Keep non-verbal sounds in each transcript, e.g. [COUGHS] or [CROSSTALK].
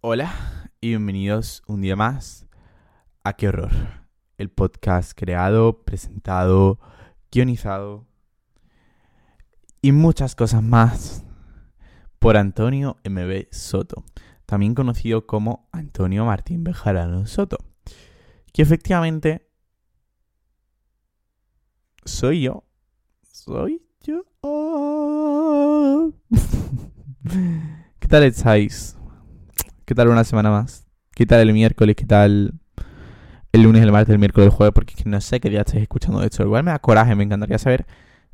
Hola y bienvenidos un día más a Qué Horror, el podcast creado, presentado, guionizado y muchas cosas más por Antonio MB Soto, también conocido como Antonio Martín Bejarano Soto, que efectivamente soy yo, soy yo. [LAUGHS] ¿Qué tal estáis? ¿Qué tal una semana más? ¿Qué tal el miércoles? ¿Qué tal el lunes, el martes, el miércoles, el jueves? Porque es que no sé qué día estáis escuchando esto. Igual me da coraje, me encantaría saber.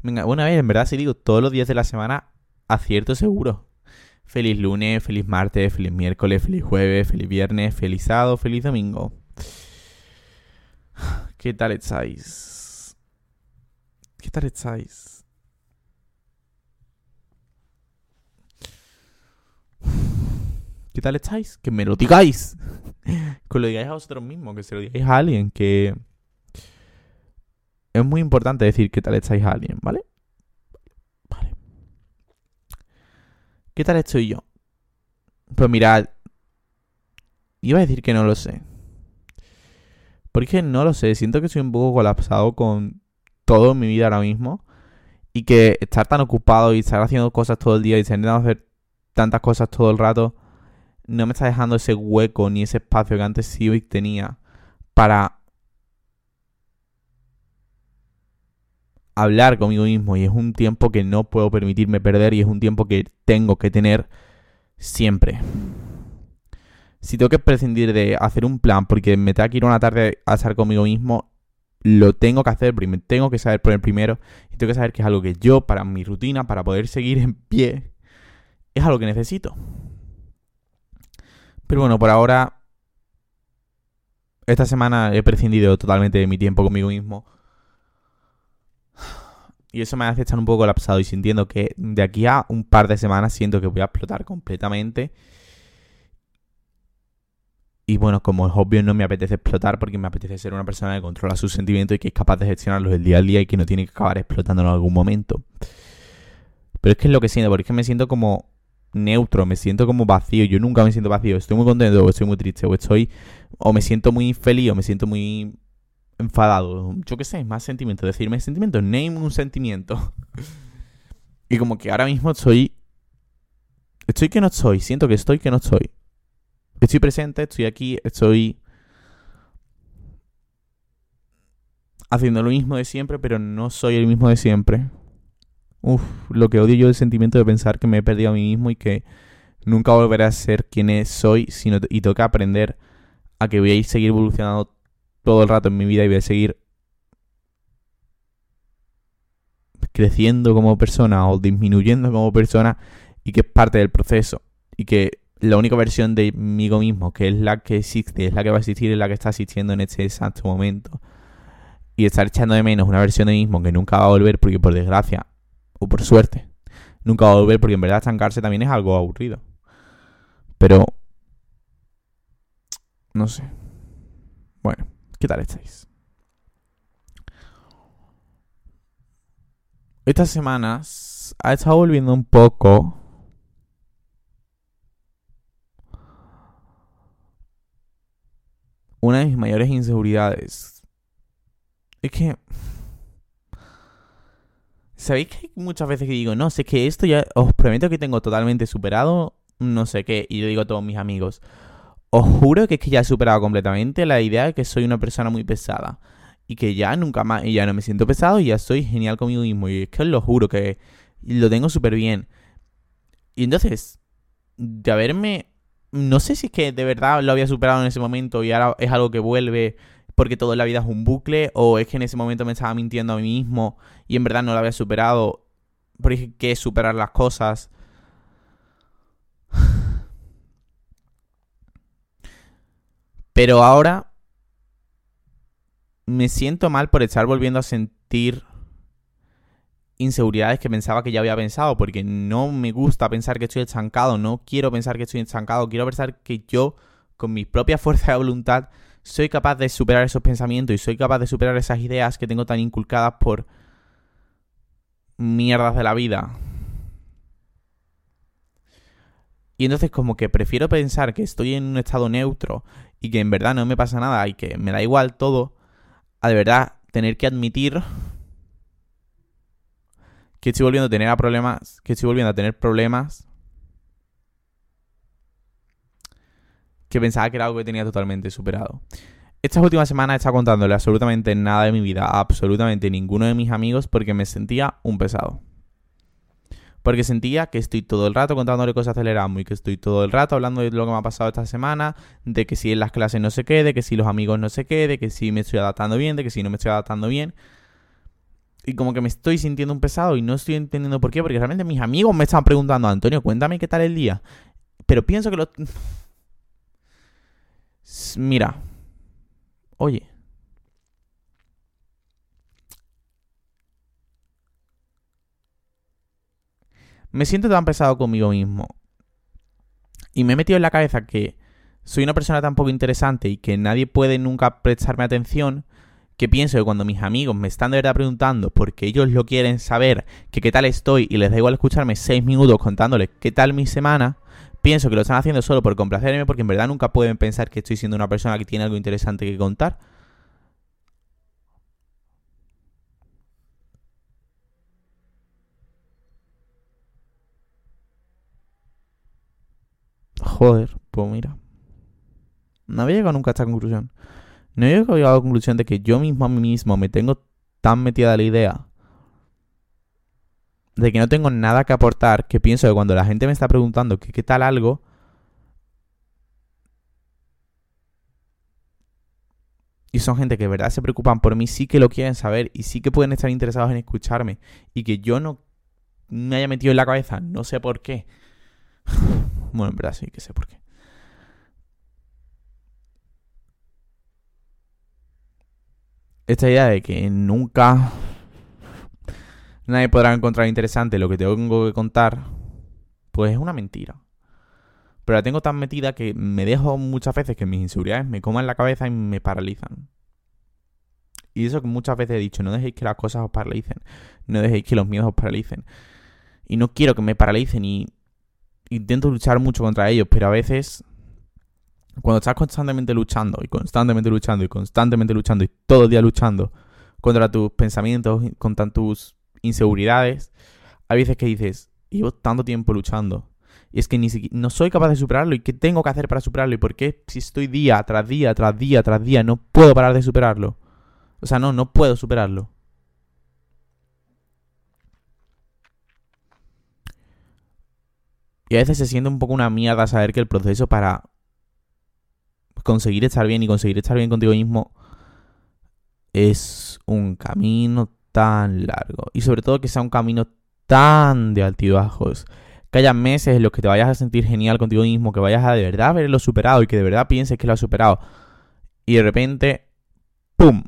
Venga, una vez, en verdad, si digo todos los días de la semana, acierto seguro. Feliz lunes, feliz martes, feliz miércoles, feliz jueves, feliz viernes, feliz sábado, feliz domingo. ¿Qué tal estáis? ¿Qué tal estáis? ¿Qué tal estáis? Que me lo digáis. [LAUGHS] que lo digáis a vosotros mismos, que se lo digáis a alguien, que... Es muy importante decir qué tal estáis a alguien, ¿vale? Vale. ¿Qué tal estoy yo? Pues mirad, iba a decir que no lo sé. Porque no lo sé, siento que soy un poco colapsado con todo en mi vida ahora mismo. Y que estar tan ocupado y estar haciendo cosas todo el día y intentando hacer tantas cosas todo el rato no me está dejando ese hueco ni ese espacio que antes sí tenía para hablar conmigo mismo y es un tiempo que no puedo permitirme perder y es un tiempo que tengo que tener siempre. Si tengo que prescindir de hacer un plan porque me tengo que ir una tarde a estar conmigo mismo, lo tengo que hacer, me tengo que saber poner primero y tengo que saber que es algo que yo, para mi rutina, para poder seguir en pie, es algo que necesito. Pero bueno, por ahora, esta semana he prescindido totalmente de mi tiempo conmigo mismo. Y eso me hace estar un poco colapsado y sintiendo que de aquí a un par de semanas siento que voy a explotar completamente. Y bueno, como es obvio, no me apetece explotar porque me apetece ser una persona que controla sus sentimientos y que es capaz de gestionarlos el día al día y que no tiene que acabar explotando en algún momento. Pero es que es lo que siento, porque es que me siento como neutro, me siento como vacío. Yo nunca me siento vacío. Estoy muy contento o estoy muy triste o estoy o me siento muy feliz o me siento muy enfadado. Yo qué sé, más sentimiento. Decirme sentimiento, name un sentimiento. [LAUGHS] y como que ahora mismo estoy... Estoy que no estoy. Siento que estoy que no estoy. Estoy presente, estoy aquí, estoy... Haciendo lo mismo de siempre, pero no soy el mismo de siempre. Uf, lo que odio yo el sentimiento de pensar que me he perdido a mí mismo y que nunca volveré a ser quien soy, sino y que aprender a que voy a ir seguir evolucionando todo el rato en mi vida y voy a seguir creciendo como persona o disminuyendo como persona y que es parte del proceso y que la única versión de mí mismo que es la que existe, es la que va a existir, es la que está existiendo en este exacto momento y estar echando de menos una versión de mí mismo que nunca va a volver porque por desgracia por suerte. Nunca va a volver porque en verdad estancarse también es algo aburrido. Pero... No sé. Bueno, ¿qué tal estáis? Estas semanas ha estado volviendo un poco una de mis mayores inseguridades es que ¿Sabéis que hay muchas veces que digo, no, sé que esto ya os prometo que tengo totalmente superado, no sé qué, y yo digo a todos mis amigos, os juro que es que ya he superado completamente la idea de que soy una persona muy pesada y que ya nunca más, y ya no me siento pesado y ya soy genial conmigo mismo, y es que os lo juro que lo tengo súper bien. Y entonces, de haberme, no sé si es que de verdad lo había superado en ese momento y ahora es algo que vuelve porque toda la vida es un bucle, o es que en ese momento me estaba mintiendo a mí mismo y en verdad no lo había superado, porque que superar las cosas. [SIGHS] Pero ahora me siento mal por estar volviendo a sentir inseguridades que pensaba que ya había pensado, porque no me gusta pensar que estoy estancado, no quiero pensar que estoy estancado, quiero pensar que yo, con mi propia [LAUGHS] fuerza de voluntad, soy capaz de superar esos pensamientos y soy capaz de superar esas ideas que tengo tan inculcadas por mierdas de la vida. Y entonces como que prefiero pensar que estoy en un estado neutro y que en verdad no me pasa nada y que me da igual todo, a de verdad tener que admitir que estoy volviendo a tener problemas, que estoy volviendo a tener problemas que pensaba que era algo que tenía totalmente superado. Estas últimas semanas he estado contándole absolutamente nada de mi vida a absolutamente ninguno de mis amigos porque me sentía un pesado. Porque sentía que estoy todo el rato contándole cosas Erasmus y que estoy todo el rato hablando de lo que me ha pasado esta semana, de que si en las clases no se quede, de que si los amigos no se quede, de que si me estoy adaptando bien, de que si no me estoy adaptando bien. Y como que me estoy sintiendo un pesado y no estoy entendiendo por qué, porque realmente mis amigos me están preguntando, Antonio, cuéntame qué tal el día. Pero pienso que lo... Mira. Oye. me siento tan pesado conmigo mismo. Y me he metido en la cabeza que soy una persona tan poco interesante y que nadie puede nunca prestarme atención, que pienso que cuando mis amigos me están de verdad preguntando porque ellos lo quieren saber, que qué tal estoy y les da igual escucharme seis minutos contándoles qué tal mi semana, pienso que lo están haciendo solo por complacerme porque en verdad nunca pueden pensar que estoy siendo una persona que tiene algo interesante que contar. Joder, pues mira. No había llegado nunca a esta conclusión. No había llegado a la conclusión de que yo mismo a mí mismo me tengo tan metida la idea de que no tengo nada que aportar, que pienso que cuando la gente me está preguntando qué tal algo, y son gente que de verdad se preocupan por mí, sí que lo quieren saber y sí que pueden estar interesados en escucharme, y que yo no me haya metido en la cabeza, no sé por qué. [SIGHS] Bueno, en verdad sí que sé por qué. Esta idea de que nunca nadie podrá encontrar interesante lo que tengo que contar, pues es una mentira. Pero la tengo tan metida que me dejo muchas veces que mis inseguridades me coman la cabeza y me paralizan. Y eso que muchas veces he dicho, no dejéis que las cosas os paralicen, no dejéis que los miedos os paralicen. Y no quiero que me paralicen y intento luchar mucho contra ellos, pero a veces cuando estás constantemente luchando y constantemente luchando y constantemente luchando y todo el día luchando contra tus pensamientos, contra tus inseguridades, hay veces que dices, llevo tanto tiempo luchando y es que ni siquiera no soy capaz de superarlo y qué tengo que hacer para superarlo y por qué si estoy día tras día tras día tras día no puedo parar de superarlo. O sea, no, no puedo superarlo. Y a veces se siente un poco una mierda saber que el proceso para conseguir estar bien y conseguir estar bien contigo mismo es un camino tan largo. Y sobre todo que sea un camino tan de altibajos. Que haya meses en los que te vayas a sentir genial contigo mismo, que vayas a de verdad haberlo superado y que de verdad pienses que lo has superado. Y de repente, ¡pum!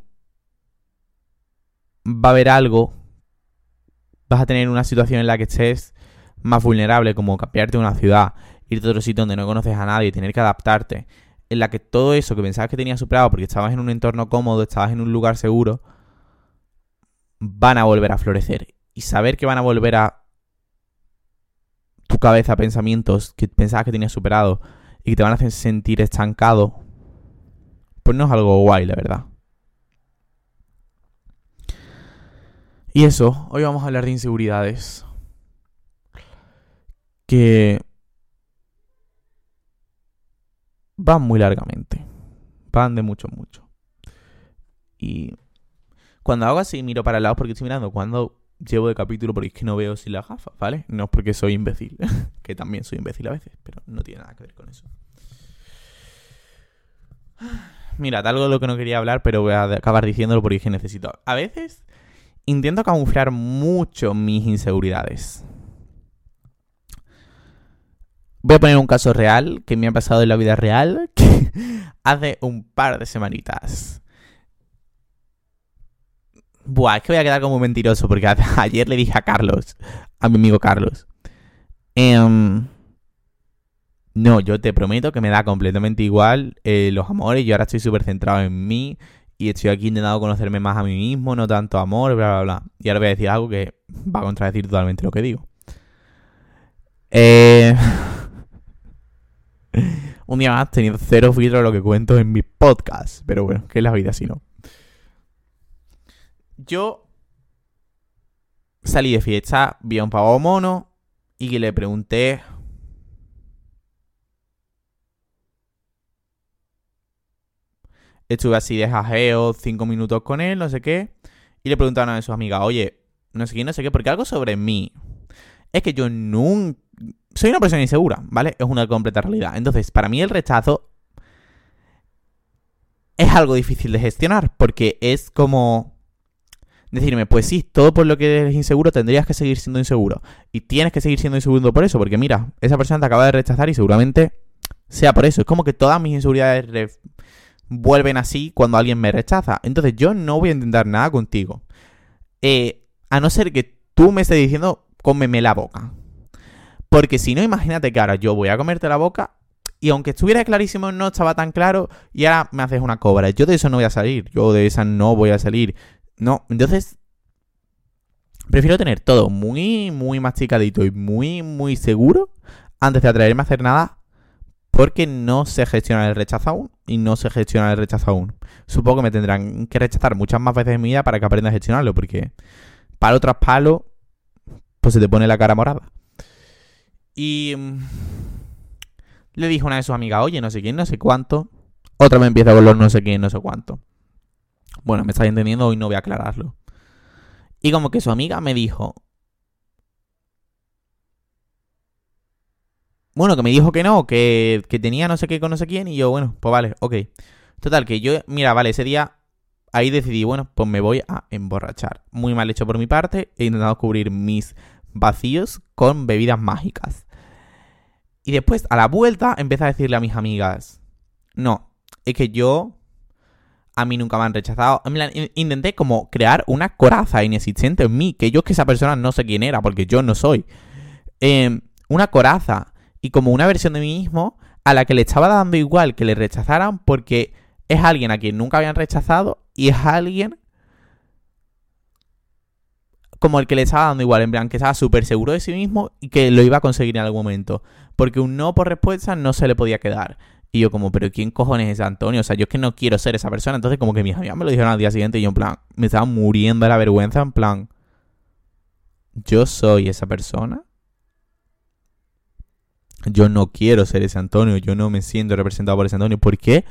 Va a haber algo. Vas a tener una situación en la que estés más vulnerable, como cambiarte de una ciudad, irte a otro sitio donde no conoces a nadie, tener que adaptarte, en la que todo eso que pensabas que tenías superado porque estabas en un entorno cómodo, estabas en un lugar seguro, van a volver a florecer. Y saber que van a volver a tu cabeza pensamientos que pensabas que tenías superado y que te van a hacer sentir estancado, pues no es algo guay, la verdad. Y eso, hoy vamos a hablar de inseguridades que van muy largamente. Van de mucho, mucho. Y cuando hago así, miro para el lado porque estoy mirando cuando llevo de capítulo porque es que no veo sin la gafa, ¿vale? No es porque soy imbécil, [LAUGHS] que también soy imbécil a veces, pero no tiene nada que ver con eso. Mira, algo de lo que no quería hablar, pero voy a acabar diciéndolo porque es que necesito. A veces intento camuflar mucho mis inseguridades. Voy a poner un caso real que me ha pasado en la vida real [LAUGHS] que hace un par de semanitas. Buah, es que voy a quedar como mentiroso porque [LAUGHS] ayer le dije a Carlos, a mi amigo Carlos. Em, no, yo te prometo que me da completamente igual eh, los amores. Yo ahora estoy súper centrado en mí y estoy aquí intentando conocerme más a mí mismo, no tanto amor, bla, bla, bla. Y ahora voy a decir algo que va a contradecir totalmente lo que digo. Eh. [LAUGHS] Un día más teniendo cero filtro de lo que cuento en mis podcasts. Pero bueno, que es la vida si no. Yo salí de fiesta, vi a un pavo mono y le pregunté Estuve así de jajeo, cinco minutos con él, no sé qué. Y le preguntaron a sus amigas, oye, no sé qué, no sé qué, porque algo sobre mí. Es que yo nunca... Soy una persona insegura, ¿vale? Es una completa realidad. Entonces, para mí el rechazo es algo difícil de gestionar, porque es como decirme, pues sí, todo por lo que eres inseguro tendrías que seguir siendo inseguro. Y tienes que seguir siendo inseguro por eso, porque mira, esa persona te acaba de rechazar y seguramente sea por eso. Es como que todas mis inseguridades vuelven así cuando alguien me rechaza. Entonces yo no voy a intentar nada contigo. Eh, a no ser que tú me estés diciendo, cómeme la boca. Porque si no, imagínate que ahora yo voy a comerte la boca y aunque estuviera clarísimo, no estaba tan claro y ahora me haces una cobra. Yo de eso no voy a salir. Yo de esa no voy a salir. No, entonces prefiero tener todo muy, muy masticadito y muy, muy seguro antes de atreverme a hacer nada porque no sé gestionar el rechazo aún y no sé gestionar el rechazo aún. Supongo que me tendrán que rechazar muchas más veces en mi vida para que aprenda a gestionarlo, porque palo tras palo, pues se te pone la cara morada. Y mm, le dijo una de sus amigas, oye, no sé quién, no sé cuánto. Otra me empieza con los no sé quién, no sé cuánto. Bueno, me estáis entendiendo, hoy no voy a aclararlo. Y como que su amiga me dijo, Bueno, que me dijo que no, que, tenía no sé qué con no sé quién. Y yo, bueno, pues vale, ok. Total, que yo, mira, vale, ese día ahí decidí, bueno, pues me voy a emborrachar. Muy mal hecho por mi parte. He intentado cubrir mis vacíos con bebidas mágicas. Y después, a la vuelta, empecé a decirle a mis amigas, no, es que yo, a mí nunca me han rechazado. intenté como crear una coraza inexistente en mí, que yo que esa persona no sé quién era, porque yo no soy. Em, una coraza y como una versión de mí mismo a la que le estaba dando igual que le rechazaran porque es alguien a quien nunca habían rechazado y es alguien como el que le estaba dando igual, en plan que estaba súper seguro de sí mismo y que lo iba a conseguir en algún momento. Porque un no por respuesta no se le podía quedar. Y yo como, pero ¿quién cojones es Antonio? O sea, yo es que no quiero ser esa persona. Entonces como que mis amigas me lo dijeron al día siguiente y yo en plan, me estaba muriendo de la vergüenza, en plan, yo soy esa persona yo no quiero ser ese Antonio, yo no me siento representado por ese Antonio. ¿Por qué?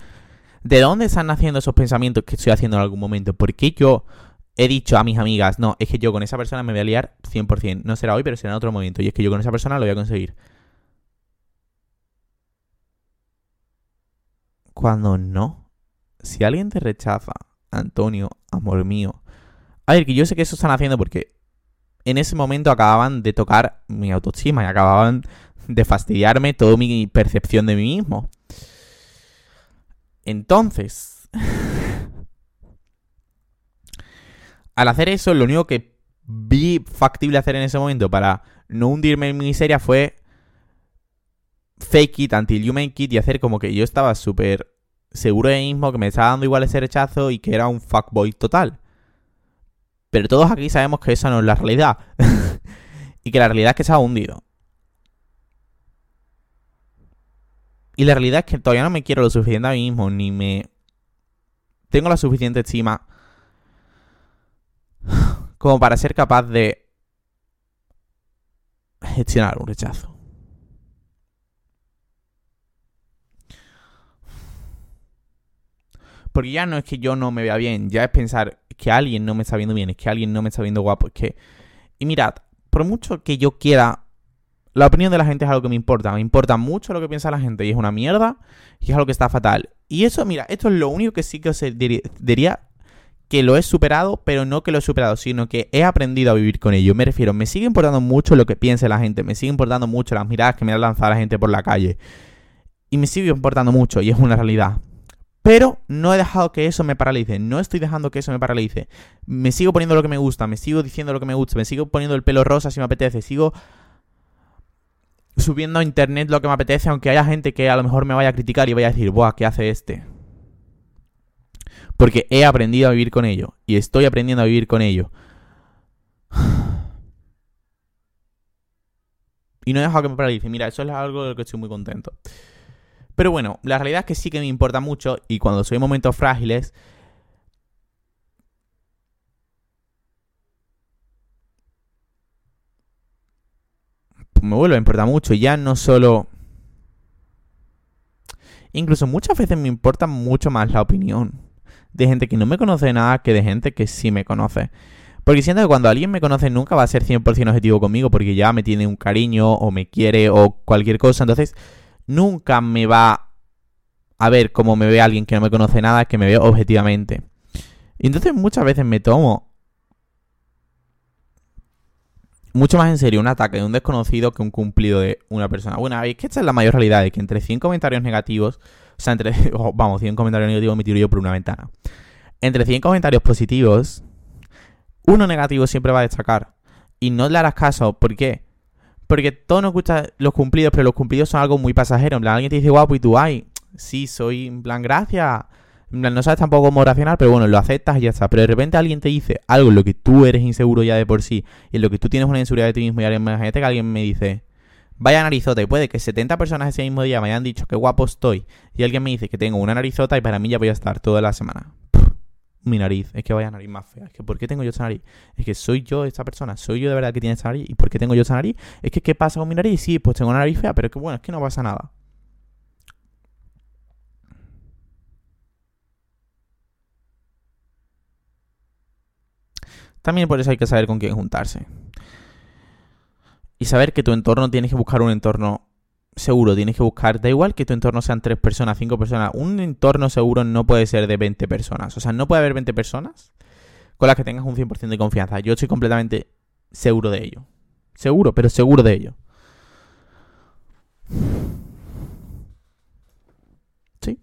¿De dónde están naciendo esos pensamientos que estoy haciendo en algún momento? ¿Por qué yo he dicho a mis amigas, no, es que yo con esa persona me voy a liar 100%? No será hoy, pero será en otro momento. Y es que yo con esa persona lo voy a conseguir. Cuando no. Si alguien te rechaza, Antonio, amor mío. A ver, que yo sé que eso están haciendo porque en ese momento acababan de tocar mi autoestima y acababan de fastidiarme toda mi percepción de mí mismo. Entonces, [LAUGHS] al hacer eso, lo único que vi factible hacer en ese momento para no hundirme en mi miseria fue fake it until you make it y hacer como que yo estaba súper seguro de mí mismo, que me estaba dando igual ese rechazo y que era un fuckboy total. Pero todos aquí sabemos que esa no es la realidad. [LAUGHS] y que la realidad es que se ha hundido. Y la realidad es que todavía no me quiero lo suficiente a mí mismo, ni me... Tengo la suficiente estima [SIGHS] como para ser capaz de gestionar un rechazo. Porque ya no es que yo no me vea bien, ya es pensar que alguien no me está viendo bien, es que alguien no me está viendo guapo, es que... Y mirad, por mucho que yo quiera la opinión de la gente es algo que me importa. Me importa mucho lo que piensa la gente y es una mierda y es algo que está fatal. Y eso, mira, esto es lo único que sí que os diría que lo he superado, pero no que lo he superado, sino que he aprendido a vivir con ello. Me refiero, me sigue importando mucho lo que piense la gente, me sigue importando mucho las miradas que me ha lanzado la gente por la calle. Y me sigue importando mucho y es una realidad. Pero no he dejado que eso me paralice, no estoy dejando que eso me paralice. Me sigo poniendo lo que me gusta, me sigo diciendo lo que me gusta, me sigo poniendo el pelo rosa si me apetece, sigo subiendo a internet lo que me apetece, aunque haya gente que a lo mejor me vaya a criticar y vaya a decir, ¡buah, qué hace este! Porque he aprendido a vivir con ello y estoy aprendiendo a vivir con ello. [SIGHS] Y no he dejado que me paralice. Mira, eso es algo de lo que estoy muy contento. Pero bueno, la realidad es que sí que me importa mucho y cuando soy en momentos frágiles... Me vuelve a importar mucho. Y ya no solo... Incluso muchas veces me importa mucho más la opinión de gente que no me conoce nada que de gente que sí me conoce. Porque siento que cuando alguien me conoce nunca va a ser 100% objetivo conmigo porque ya me tiene un cariño o me quiere o cualquier cosa. Entonces, nunca me va a ver como me ve alguien que no me conoce nada, que me ve objetivamente. Y entonces muchas veces me tomo mucho más en serio un ataque de un desconocido que un cumplido de una persona. Bueno, es que esta es la mayor realidad, es que entre 100 comentarios negativos, o sea, entre, [LAUGHS] vamos, 100 comentarios negativos me tiro yo por una ventana. Entre 100 comentarios positivos, uno negativo siempre va a destacar. Y no le harás caso. ¿Por qué? Porque todos nos gustan los cumplidos, pero los cumplidos son algo muy pasajero. En plan, alguien te dice guapo y tú, ay, sí, soy, en plan, gracias. En plan, no sabes tampoco cómo reaccionar, pero bueno, lo aceptas y ya está. Pero de repente alguien te dice algo en lo que tú eres inseguro ya de por sí, y en lo que tú tienes una inseguridad de ti mismo, y alguien, imagínate que alguien me dice, vaya narizota, y puede que 70 personas ese mismo día me hayan dicho que guapo estoy, y alguien me dice que tengo una narizota, y para mí ya voy a estar toda la semana mi nariz, es que vaya nariz más fea, es que ¿por qué tengo yo esa nariz? Es que soy yo esta persona, soy yo de verdad que tiene esa nariz, ¿y por qué tengo yo esa nariz? Es que ¿qué pasa con mi nariz? Sí, pues tengo una nariz fea, pero es que bueno, es que no pasa nada. También por eso hay que saber con quién juntarse. Y saber que tu entorno tienes que buscar un entorno seguro tienes que buscar, da igual que tu entorno sean tres personas, cinco personas, un entorno seguro no puede ser de 20 personas. O sea, no puede haber 20 personas con las que tengas un 100% de confianza. Yo estoy completamente seguro de ello. Seguro, pero seguro de ello. Sí.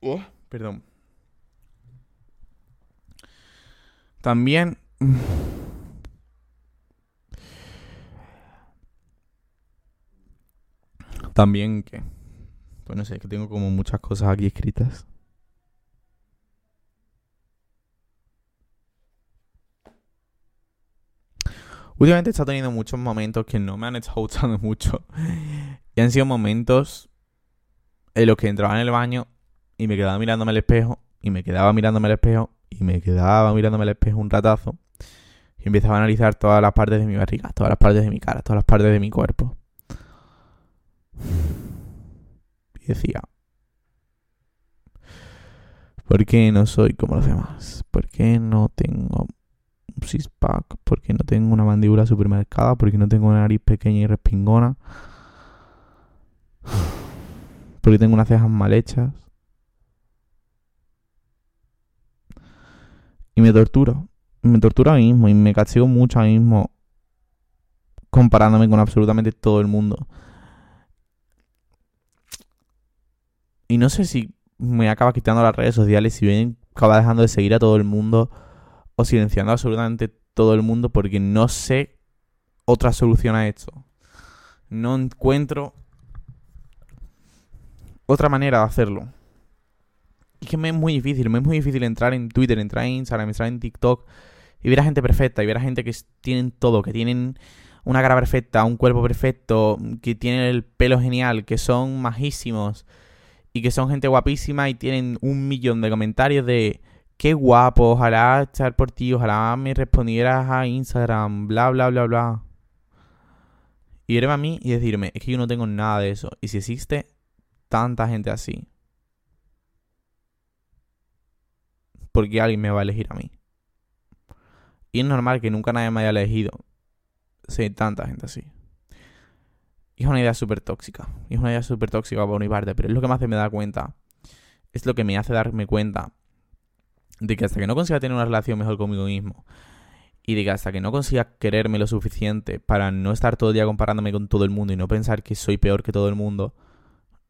Oh, perdón. También... También que... Pues no sé, que tengo como muchas cosas aquí escritas. Últimamente estado teniendo muchos momentos que no me han estado [LAUGHS] gustando mucho. Y han sido momentos en los que entraba en el baño y me quedaba mirándome al espejo. Y me quedaba mirándome al espejo. Y me quedaba mirándome al espejo un ratazo. Y empezaba a analizar todas las partes de mi barriga, todas las partes de mi cara, todas las partes de mi cuerpo. Y decía, ¿por qué no soy como los demás? ¿Por qué no tengo un six-pack? ¿Por qué no tengo una mandíbula supermercada? ¿Por qué no tengo una nariz pequeña y respingona? [SIGHS] ¿Por qué tengo unas cejas mal hechas? Y me torturo. Me torturo a mí mismo y me castigo mucho a mí mismo comparándome con absolutamente todo el mundo. Y no sé si me acaba quitando las redes sociales, si bien acaba dejando de seguir a todo el mundo o silenciando absolutamente todo el mundo porque no sé otra solución a esto. No encuentro otra manera de hacerlo. Y que me es muy difícil, me es muy difícil entrar en Twitter, entrar en Instagram, entrar en TikTok y ver a gente perfecta y ver a gente que tienen todo, que tienen una cara perfecta, un cuerpo perfecto, que tienen el pelo genial, que son majísimos, y que son gente guapísima y tienen un millón de comentarios de qué guapo, ojalá estar por ti, ojalá me respondieras a Instagram, bla, bla, bla, bla. Y verme a mí y decirme, es que yo no tengo nada de eso. Y si existe tanta gente así, ¿por qué alguien me va a elegir a mí? Y es normal que nunca nadie me haya elegido hay tanta gente así. Y es una idea súper tóxica. Y es una idea súper tóxica por mi parte, pero es lo que me hace me da cuenta. Es lo que me hace darme cuenta de que hasta que no consiga tener una relación mejor conmigo mismo y de que hasta que no consiga quererme lo suficiente para no estar todo el día comparándome con todo el mundo y no pensar que soy peor que todo el mundo,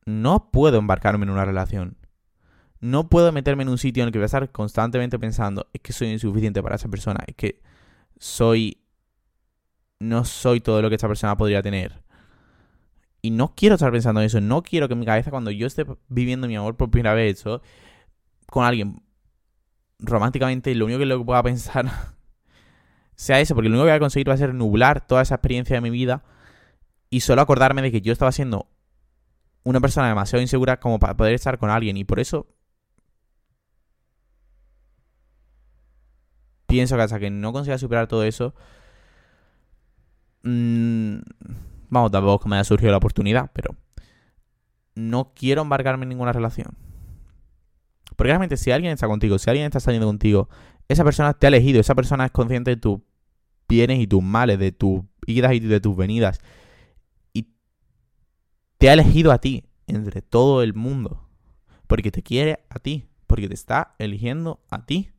no puedo embarcarme en una relación. No puedo meterme en un sitio en el que voy a estar constantemente pensando, es que soy insuficiente para esa persona, es que soy... no soy todo lo que esa persona podría tener. Y no quiero estar pensando en eso. No quiero que mi cabeza, cuando yo esté viviendo mi amor por primera vez, eso, con alguien románticamente, lo único que lo pueda pensar [LAUGHS] sea eso. Porque lo único que voy a conseguir va a ser nublar toda esa experiencia de mi vida Y solo acordarme de que yo estaba siendo una persona demasiado insegura como para poder estar con alguien. Y por eso pienso que hasta que no consiga superar todo eso, mmm, vamos, tampoco me haya surgido la oportunidad, pero no quiero embarcarme en ninguna relación. Porque realmente si alguien está contigo, si alguien está saliendo contigo, esa persona te ha elegido, esa persona es consciente de tus bienes y tus males, de tus idas y de tus venidas. Y te ha elegido a ti entre todo el mundo. Porque te quiere a ti, porque te está eligiendo a ti.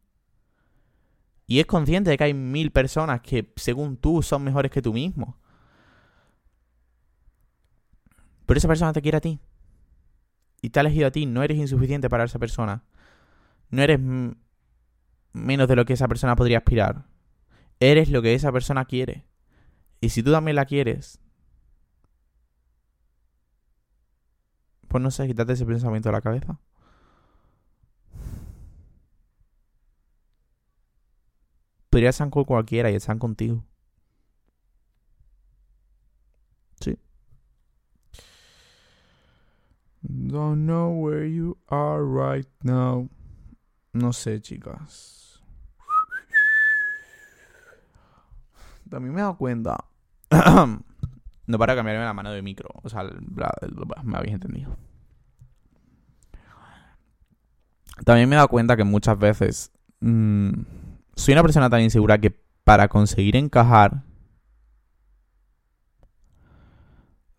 Y es consciente de que hay mil personas que, según tú, son mejores que tú mismo. Pero esa persona te quiere a ti. Y te ha elegido a ti. No eres insuficiente para esa persona. No eres menos de lo que esa persona podría aspirar. Eres lo que esa persona quiere. Y si tú también la quieres, pues no sé, quítate ese pensamiento de la cabeza. Podría estar con cualquiera y están contigo. Sí. Don't know where you are right now. No sé, chicas. También me he dado cuenta. [COUGHS] no para cambiarme la mano de micro. O sea, me habéis entendido. También me he dado cuenta que muchas veces. Mmm, soy una persona tan insegura que para conseguir encajar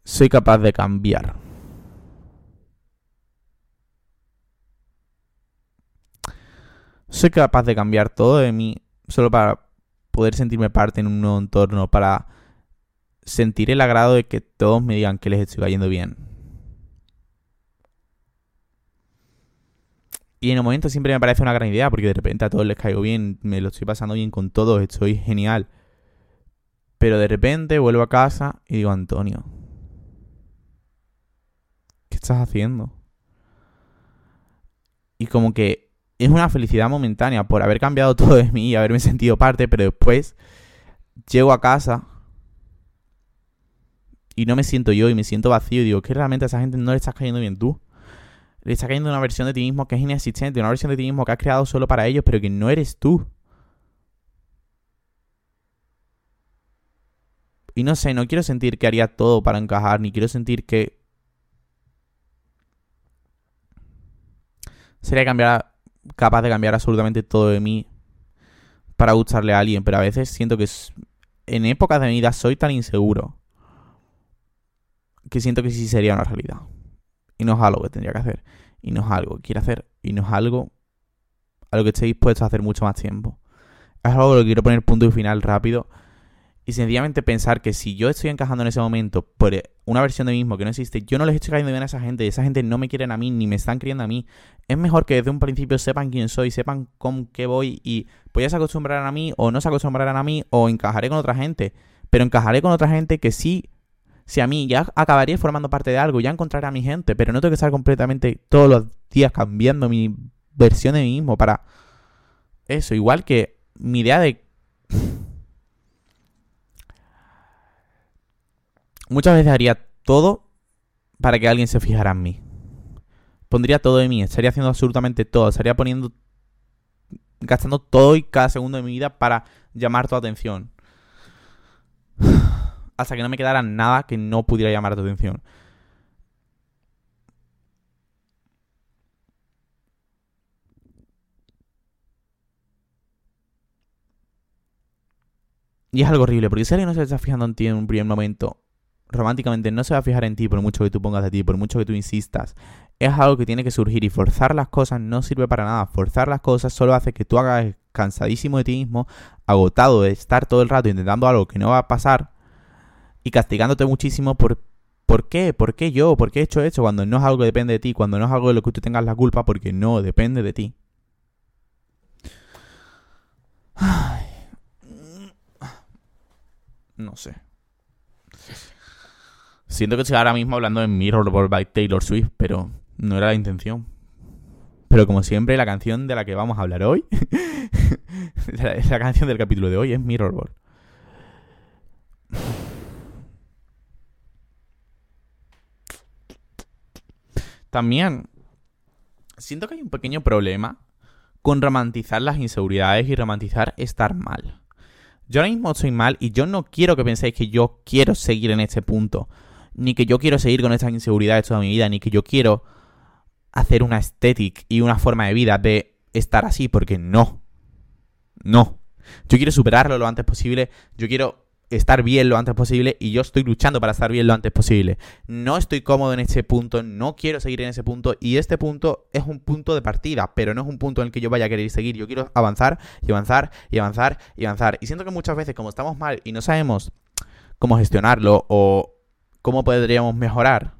soy capaz de cambiar. Soy capaz de cambiar todo de mí solo para poder sentirme parte en un nuevo entorno, para sentir el agrado de que todos me digan que les estoy cayendo bien. Y en el momento siempre me parece una gran idea, porque de repente a todos les caigo bien, me lo estoy pasando bien con todos, estoy genial. Pero de repente vuelvo a casa y digo, Antonio, ¿qué estás haciendo? Y como que es una felicidad momentánea por haber cambiado [LAUGHS] todo de mí y haberme sentido parte, pero después llego a casa y no me siento yo y me siento vacío y digo, que realmente a esa gente no le estás cayendo bien tú le está cayendo una versión de ti mismo que es inexistente, una versión de ti mismo que has creado solo para ellos, pero que no eres tú. Y no sé, no quiero sentir que haría todo para encajar, ni quiero sentir que sería cambiar, capaz de cambiar absolutamente todo de mí para gustarle a alguien, pero a veces siento que en épocas de mi vida soy tan inseguro que siento que sí sería una realidad. Y no es algo que tendría que hacer. Y no es algo que quiera hacer. Y no es algo a lo que esté dispuesto a hacer mucho más tiempo. Es algo que quiero poner punto y final rápido. Y sencillamente pensar que si yo estoy encajando en ese momento por una versión de mí mismo que no existe, yo no les estoy cayendo bien a esa gente. Y esa gente no me quieren a mí, ni me están queriendo a mí. Es mejor que desde un principio sepan quién soy, sepan con qué voy. Y pues ya se acostumbrarán a mí, o no se acostumbrarán a mí, o encajaré con otra gente. Pero encajaré con otra gente que sí si a mí ya acabaría formando parte de algo, ya encontraré a mi gente, pero no tengo que estar completamente todos los días cambiando mi versión de mí mismo para eso. Igual que mi idea de... Muchas veces haría todo para que alguien se fijara en mí. Pondría todo de mí, estaría haciendo absolutamente todo, estaría poniendo... gastando todo y cada segundo de mi vida para llamar tu atención [SIGHS] hasta que no me quedara nada que no pudiera llamar tu atención. Y es algo horrible, porque si alguien no se está fijando en ti en un primer momento, románticamente no se va a fijar en ti por mucho que tú pongas de ti, por mucho que tú insistas. Es algo que tiene que surgir y forzar las cosas no sirve para nada. Forzar las cosas solo hace que tú hagas cansadísimo de ti mismo, agotado de estar todo el rato intentando algo que no va a pasar y castigándote muchísimo por ¿por qué? ¿Por qué yo? ¿Por qué he hecho eso? Cuando no es algo que depende de ti, cuando no es algo de lo que tú tengas la culpa, porque no depende de ti. [SIGHS] No sé. Siento que estoy ahora mismo hablando en Mirror by Taylor Swift, pero no era la intención. Pero como siempre, la canción de la que vamos a hablar hoy, [LAUGHS] la, la, canción del capítulo de hoy es Mirrorball. También siento que hay un pequeño problema con romantizar las inseguridades y romantizar estar mal. Yo ahora mismo estoy mal y yo no quiero que penséis que yo quiero seguir en este punto ni que yo quiero seguir con estas inseguridades toda mi vida, ni que yo quiero hacer una estética y una forma de vida de estar así, porque no. No. Yo quiero superarlo lo antes posible, yo quiero estar bien lo antes posible y yo estoy luchando para estar bien lo antes posible. No estoy cómodo en ese punto, no quiero seguir en ese punto y este punto es un punto de partida, pero no es un punto en el que yo vaya a querer seguir. Yo quiero avanzar y avanzar y avanzar y avanzar. Y siento que muchas veces como estamos mal y no sabemos cómo gestionarlo o cómo podríamos mejorar,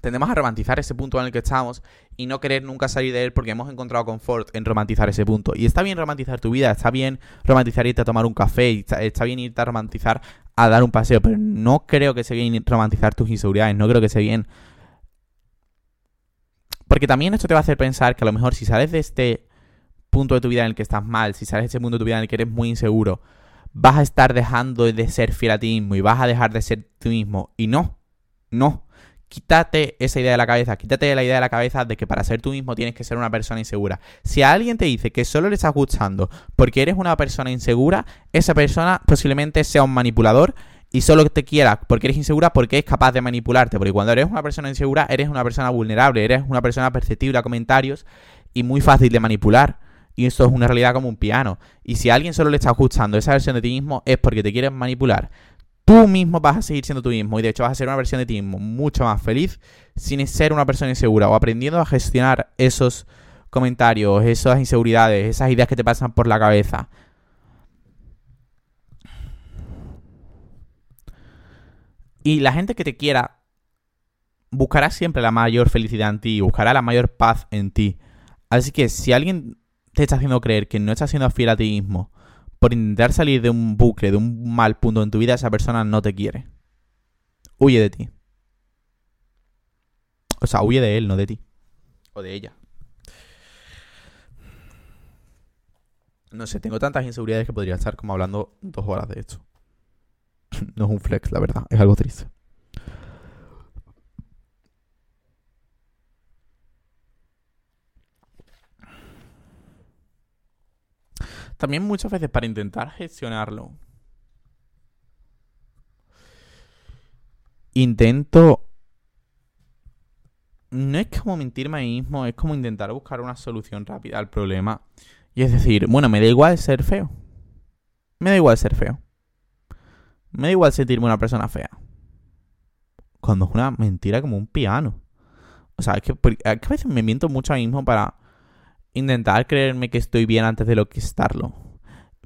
tendemos a romantizar ese punto en el que estamos y no querer nunca salir de él porque hemos encontrado confort en romantizar ese punto. Y está bien romantizar tu vida, está bien romantizar irte a tomar un café, está, bien irte a romantizar a dar un paseo, pero no creo que sea bien romantizar tus inseguridades, no creo que sea bien... Porque también esto te va a hacer pensar que a lo mejor si sales de este punto de tu vida en el que estás mal, si sales de ese punto de tu vida en el que eres muy inseguro, vas a estar dejando de ser fiel a ti mismo y vas a dejar de ser tú mismo. Y no, no quítate esa idea de la cabeza, quítate la idea de la cabeza de que para ser tú mismo tienes que ser una persona insegura. Si alguien te dice que solo le estás gustando porque eres una persona insegura, esa persona posiblemente sea un manipulador y solo te quiera porque eres insegura porque es capaz de manipularte. Porque cuando eres una persona insegura, eres una persona vulnerable, eres una persona perceptible a comentarios y muy fácil de manipular. Y esto es una realidad como un piano. Y si a alguien solo le está gustando esa versión de ti mismo, es porque te quieren manipular tú mismo vas a seguir siendo tú mismo y de hecho vas a ser una versión de ti mismo mucho más feliz sin ser una persona insegura o aprendiendo a gestionar esos comentarios, esas inseguridades, esas ideas que te pasan por la cabeza. Y la gente que te quiera buscará siempre la mayor felicidad en ti, buscará la mayor paz en ti. Así que si alguien te está haciendo creer que no estás siendo fiel a ti mismo, por intentar salir de un bucle, de un mal punto en tu vida, esa persona no te quiere. Huye de ti. O sea, huye de él, no de ti. O de ella. No sé, tengo tantas inseguridades que podría estar como hablando dos horas de esto. [LAUGHS] no es un flex, la verdad. Es algo triste. También muchas veces para intentar gestionarlo. Intento... No es como mentirme a mí mismo, es como intentar buscar una solución rápida al problema. Y es decir, bueno, me da igual ser feo. Me da igual ser feo. Me da igual sentirme una persona fea. Cuando es una mentira como un piano. O sea, es que, a veces me miento mucho a mí mismo para intentar creerme que estoy bien antes de lo que estarlo.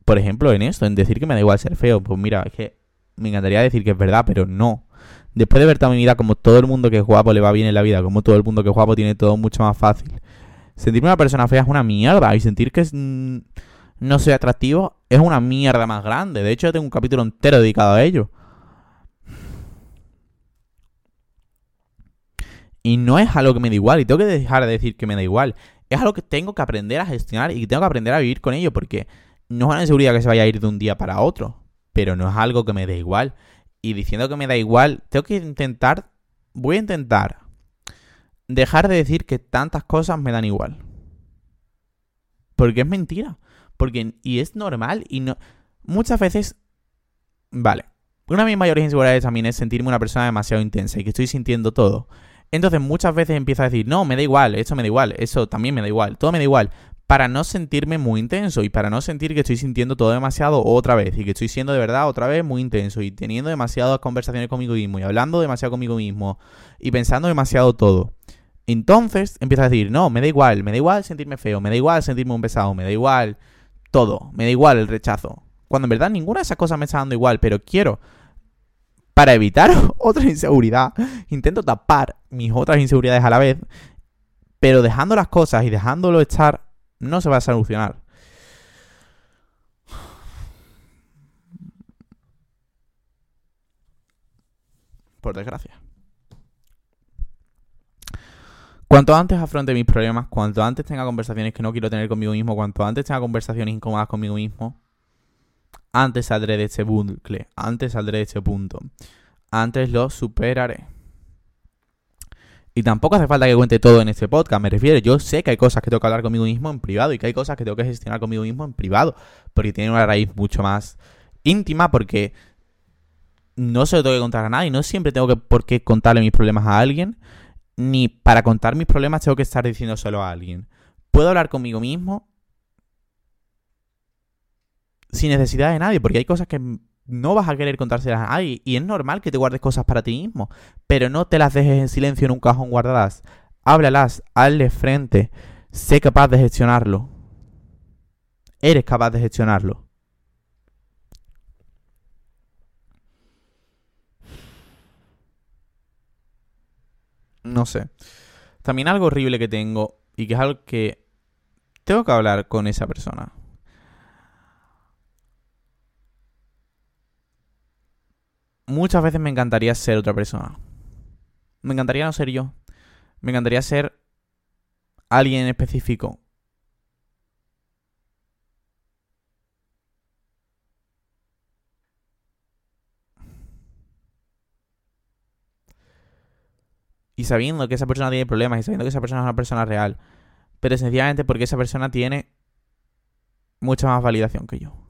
Por ejemplo, en esto, en decir que me da igual ser feo. Pues mira, es que me encantaría decir que es verdad, pero no. Después de ver toda mi vida como todo el mundo que es guapo le va bien en la vida, como todo el mundo que es guapo tiene todo mucho más fácil. Sentirme una persona fea es una mierda y sentir que no soy atractivo es una mierda más grande. De hecho, yo tengo un capítulo entero dedicado a ello. Y no es algo que me da igual, y tengo que dejar de decir que me da igual es algo que tengo que aprender a gestionar y que tengo que aprender a vivir con ello porque no es una inseguridad que se vaya a ir de un día para otro, pero no es algo que me dé igual. Y diciendo que me da igual, tengo que intentar, voy a intentar dejar de decir que tantas cosas me dan igual. Porque es mentira. Porque, y es normal y no... Muchas veces... Vale. Una de mis mayores inseguridades también es sentirme una persona demasiado intensa y que estoy sintiendo todo. Entonces muchas veces empiezo a decir, no, me da igual, eso me da igual, eso también me da igual, todo me da igual, para no sentirme muy intenso y para no sentir que estoy sintiendo todo demasiado otra vez y que estoy siendo de verdad otra vez muy intenso y teniendo demasiadas conversaciones conmigo mismo y hablando demasiado conmigo mismo y pensando demasiado todo. Entonces empiezo a decir, no, me da igual, me da igual sentirme feo, me da igual sentirme un pesado, me da igual todo, me da igual el rechazo. Cuando en verdad ninguna de esas cosas me está dando igual, pero quiero para evitar [LAUGHS] otra inseguridad, intento tapar mis otras inseguridades a la vez, pero dejando las cosas y dejándolo estar, no se va a solucionar. Por desgracia. Cuanto antes afronte mis problemas, cuanto antes tenga conversaciones que no quiero tener conmigo mismo, cuanto antes tenga conversaciones incómodas conmigo mismo, antes saldré de ese bucle, antes saldré de ese punto, antes lo superaré. Y tampoco hace falta que cuente todo en este podcast, me refiero. Yo sé que hay cosas que tengo que hablar conmigo mismo en privado y que hay cosas que tengo que gestionar conmigo mismo en privado, porque tiene una raíz mucho más íntima, porque no se lo tengo que contar a nadie, no siempre tengo que por qué contarle mis problemas a alguien, ni para contar mis problemas tengo que estar diciendo solo a alguien. Puedo hablar conmigo mismo sin necesidad de nadie, porque hay cosas que no vas a querer contárselas a nadie. Y es normal que te guardes cosas para ti mismo. Pero no te las dejes en silencio en un cajón guardadas. Háblalas, hazle frente. Sé capaz de gestionarlo. Eres capaz de gestionarlo. No sé. También algo horrible que tengo y que es algo que tengo que hablar con esa persona. Muchas veces me encantaría ser otra persona. Me encantaría no ser yo. Me encantaría ser alguien en específico. Y sabiendo que esa persona tiene problemas y sabiendo que esa persona es una persona real. Pero sencillamente porque esa persona tiene mucha más validación que yo.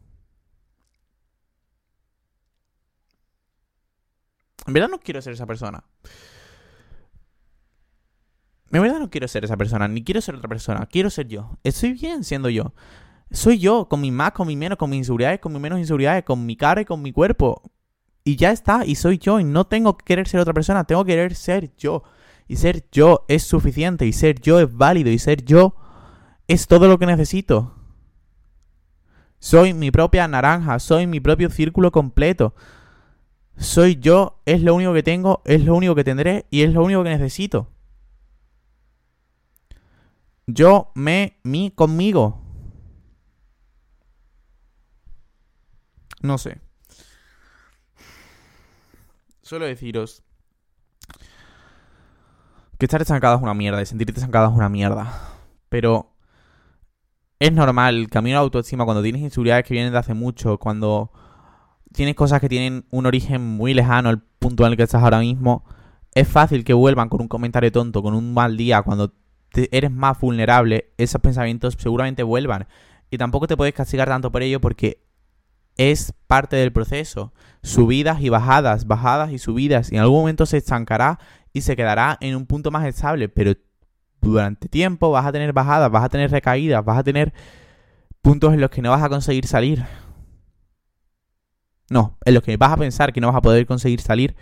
En verdad no quiero ser esa persona. En verdad no quiero ser esa persona, ni quiero ser otra persona. Quiero ser yo. Estoy bien siendo yo. Soy yo, con mi más, con mi menos, con mis inseguridades, con mis menos inseguridades, con mi cara y con mi cuerpo. Y ya está, y soy yo, y no tengo que querer ser otra persona, tengo que querer ser yo. Y ser yo es suficiente, y ser yo es válido, y ser yo es todo lo que necesito. Soy mi propia naranja, soy mi propio círculo completo. Soy yo, es lo único que tengo, es lo único que tendré y es lo único que necesito. Yo, me, mi, conmigo. No sé. Suelo deciros que estar estancado es una mierda y sentirte estancado es una mierda. Pero es normal, camino de la autoestima cuando tienes inseguridades que vienen de hace mucho, cuando tienes cosas que tienen un origen muy lejano al punto en el que estás ahora mismo, es fácil que vuelvan con un comentario tonto, con un mal día, cuando eres más vulnerable, esos pensamientos seguramente vuelvan. Y tampoco te puedes castigar tanto por ello porque es parte del proceso. Subidas y bajadas, bajadas y subidas. Y en algún momento se estancará y se quedará en un punto más estable. Pero durante tiempo vas a tener bajadas, vas a tener recaídas, vas a tener puntos en los que no vas a conseguir salir. No, en lo que vas a pensar que no vas a poder conseguir salir,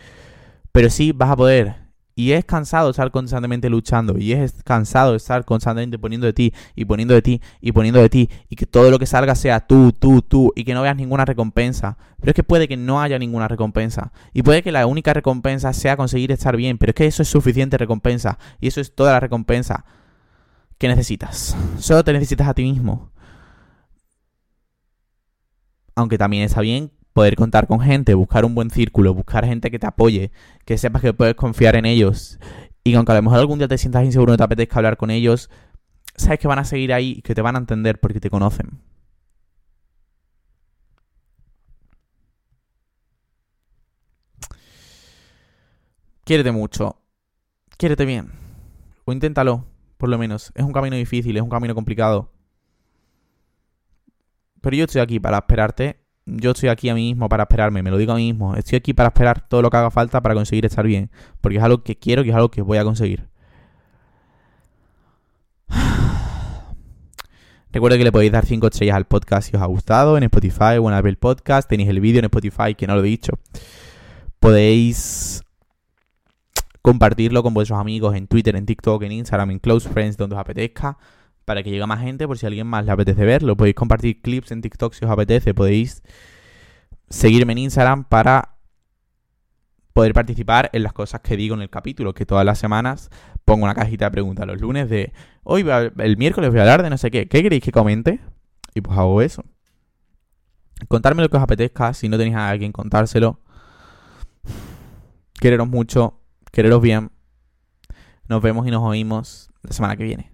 pero sí vas a poder. Y es cansado estar constantemente luchando. Y es cansado estar constantemente poniendo de ti y poniendo de ti y poniendo de ti. Y que todo lo que salga sea tú, tú, tú. Y que no veas ninguna recompensa. Pero es que puede que no haya ninguna recompensa. Y puede que la única recompensa sea conseguir estar bien. Pero es que eso es suficiente recompensa. Y eso es toda la recompensa que necesitas. Solo te necesitas a ti mismo. Aunque también está bien poder contar con gente, buscar un buen círculo, buscar gente que te apoye, que sepas que puedes confiar en ellos. Y aunque a lo mejor algún día te sientas inseguro y no te apetezca hablar con ellos, sabes que van a seguir ahí y que te van a entender porque te conocen. Quiérete mucho. Quiérete bien. O inténtalo, por lo menos. Es un camino difícil, es un camino complicado. Pero yo estoy aquí para esperarte yo estoy aquí a mí mismo para esperarme, me lo digo a mí mismo. Estoy aquí para esperar todo lo que haga falta para conseguir estar bien. Porque es algo que quiero y es algo que voy a conseguir. [SIGHS] Recuerda que le podéis dar 5 estrellas al podcast si os ha gustado en Spotify o en Apple Podcast. Tenéis el vídeo en Spotify, que no lo he dicho. Podéis compartirlo con vuestros amigos en Twitter, en TikTok, en Instagram, en Close Friends, donde os apetezca para que llegue más gente, por si a alguien más le apetece verlo. Podéis compartir clips en TikTok si os apetece. Podéis seguirme en Instagram para poder participar en las cosas que digo en el capítulo, que todas las semanas pongo una cajita de preguntas los lunes de hoy, el miércoles voy a hablar de no sé qué. ¿Qué queréis que comente? Y pues hago eso. Contarme lo que os apetezca, si no tenéis a alguien contárselo. Quereros mucho, quereros bien. Nos vemos y nos oímos la semana que viene.